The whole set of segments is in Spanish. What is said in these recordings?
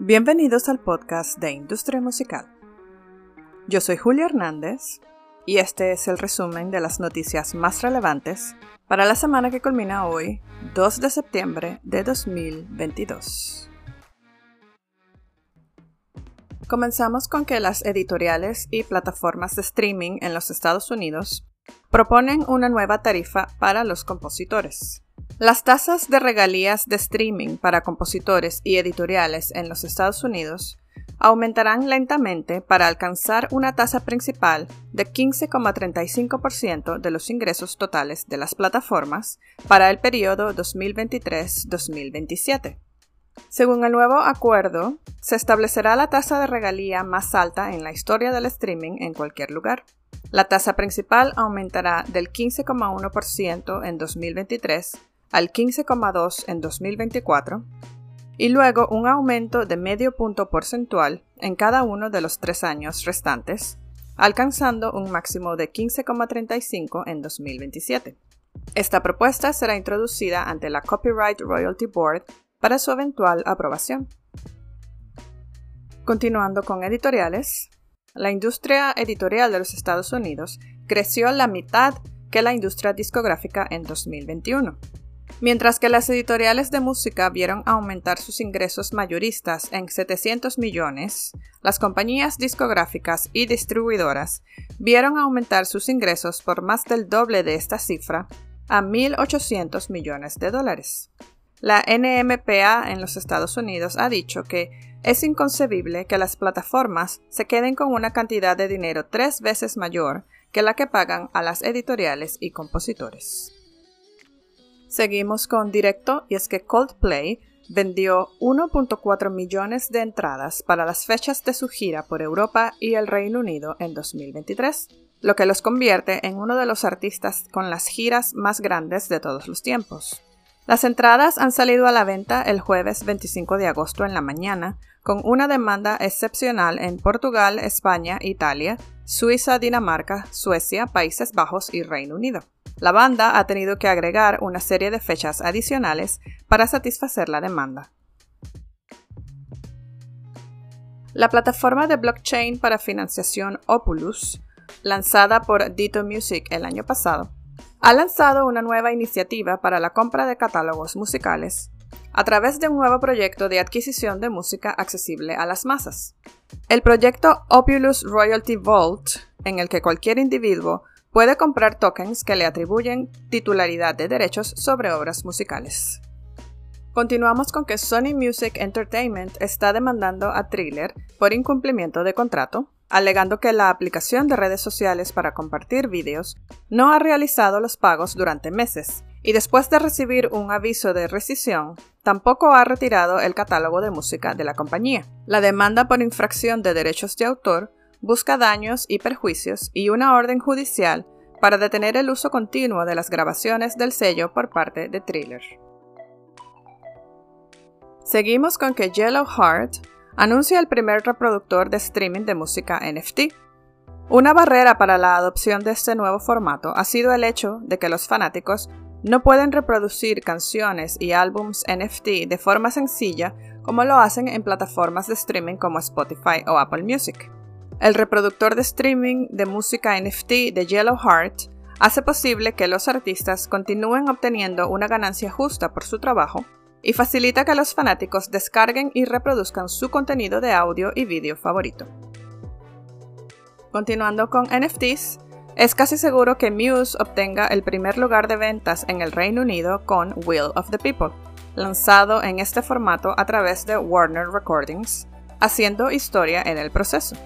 Bienvenidos al podcast de Industria Musical. Yo soy Julia Hernández y este es el resumen de las noticias más relevantes para la semana que culmina hoy, 2 de septiembre de 2022. Comenzamos con que las editoriales y plataformas de streaming en los Estados Unidos proponen una nueva tarifa para los compositores. Las tasas de regalías de streaming para compositores y editoriales en los Estados Unidos aumentarán lentamente para alcanzar una tasa principal de 15,35% de los ingresos totales de las plataformas para el periodo 2023-2027. Según el nuevo acuerdo, se establecerá la tasa de regalía más alta en la historia del streaming en cualquier lugar. La tasa principal aumentará del 15,1% en 2023 al 15,2 en 2024 y luego un aumento de medio punto porcentual en cada uno de los tres años restantes, alcanzando un máximo de 15,35 en 2027. Esta propuesta será introducida ante la Copyright Royalty Board para su eventual aprobación. Continuando con editoriales, la industria editorial de los Estados Unidos creció la mitad que la industria discográfica en 2021 Mientras que las editoriales de música vieron aumentar sus ingresos mayoristas en 700 millones, las compañías discográficas y distribuidoras vieron aumentar sus ingresos por más del doble de esta cifra, a 1.800 millones de dólares. La NMPA en los Estados Unidos ha dicho que es inconcebible que las plataformas se queden con una cantidad de dinero tres veces mayor que la que pagan a las editoriales y compositores. Seguimos con directo y es que Coldplay vendió 1.4 millones de entradas para las fechas de su gira por Europa y el Reino Unido en 2023, lo que los convierte en uno de los artistas con las giras más grandes de todos los tiempos. Las entradas han salido a la venta el jueves 25 de agosto en la mañana, con una demanda excepcional en Portugal, España, Italia, Suiza, Dinamarca, Suecia, Países Bajos y Reino Unido. La banda ha tenido que agregar una serie de fechas adicionales para satisfacer la demanda. La plataforma de blockchain para financiación Opulus, lanzada por Dito Music el año pasado, ha lanzado una nueva iniciativa para la compra de catálogos musicales a través de un nuevo proyecto de adquisición de música accesible a las masas. El proyecto Opulus Royalty Vault, en el que cualquier individuo puede comprar tokens que le atribuyen titularidad de derechos sobre obras musicales. Continuamos con que Sony Music Entertainment está demandando a Thriller por incumplimiento de contrato, alegando que la aplicación de redes sociales para compartir vídeos no ha realizado los pagos durante meses y después de recibir un aviso de rescisión, tampoco ha retirado el catálogo de música de la compañía. La demanda por infracción de derechos de autor busca daños y perjuicios y una orden judicial para detener el uso continuo de las grabaciones del sello por parte de Thriller. Seguimos con que Yellow Heart anuncia el primer reproductor de streaming de música NFT. Una barrera para la adopción de este nuevo formato ha sido el hecho de que los fanáticos no pueden reproducir canciones y álbums NFT de forma sencilla como lo hacen en plataformas de streaming como Spotify o Apple Music. El reproductor de streaming de música NFT de Yellow Heart hace posible que los artistas continúen obteniendo una ganancia justa por su trabajo y facilita que los fanáticos descarguen y reproduzcan su contenido de audio y vídeo favorito. Continuando con NFTs, es casi seguro que Muse obtenga el primer lugar de ventas en el Reino Unido con Will of the People, lanzado en este formato a través de Warner Recordings, haciendo historia en el proceso.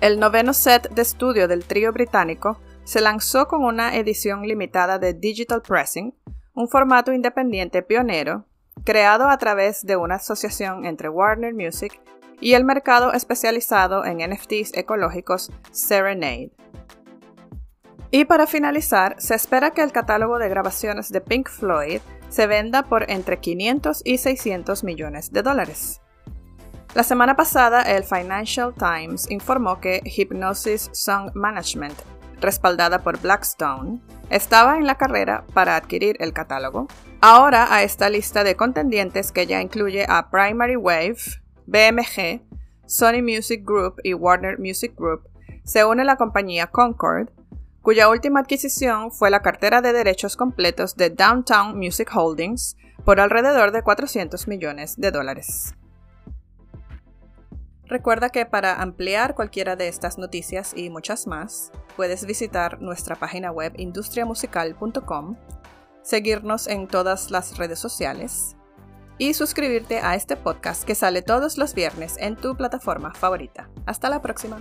El noveno set de estudio del trío británico se lanzó con una edición limitada de Digital Pressing, un formato independiente pionero, creado a través de una asociación entre Warner Music y el mercado especializado en NFTs ecológicos Serenade. Y para finalizar, se espera que el catálogo de grabaciones de Pink Floyd se venda por entre 500 y 600 millones de dólares. La semana pasada, el Financial Times informó que Hypnosis Song Management, respaldada por Blackstone, estaba en la carrera para adquirir el catálogo. Ahora a esta lista de contendientes que ya incluye a Primary Wave, BMG, Sony Music Group y Warner Music Group, se une la compañía Concord, cuya última adquisición fue la cartera de derechos completos de Downtown Music Holdings por alrededor de 400 millones de dólares. Recuerda que para ampliar cualquiera de estas noticias y muchas más, puedes visitar nuestra página web industriamusical.com, seguirnos en todas las redes sociales y suscribirte a este podcast que sale todos los viernes en tu plataforma favorita. Hasta la próxima.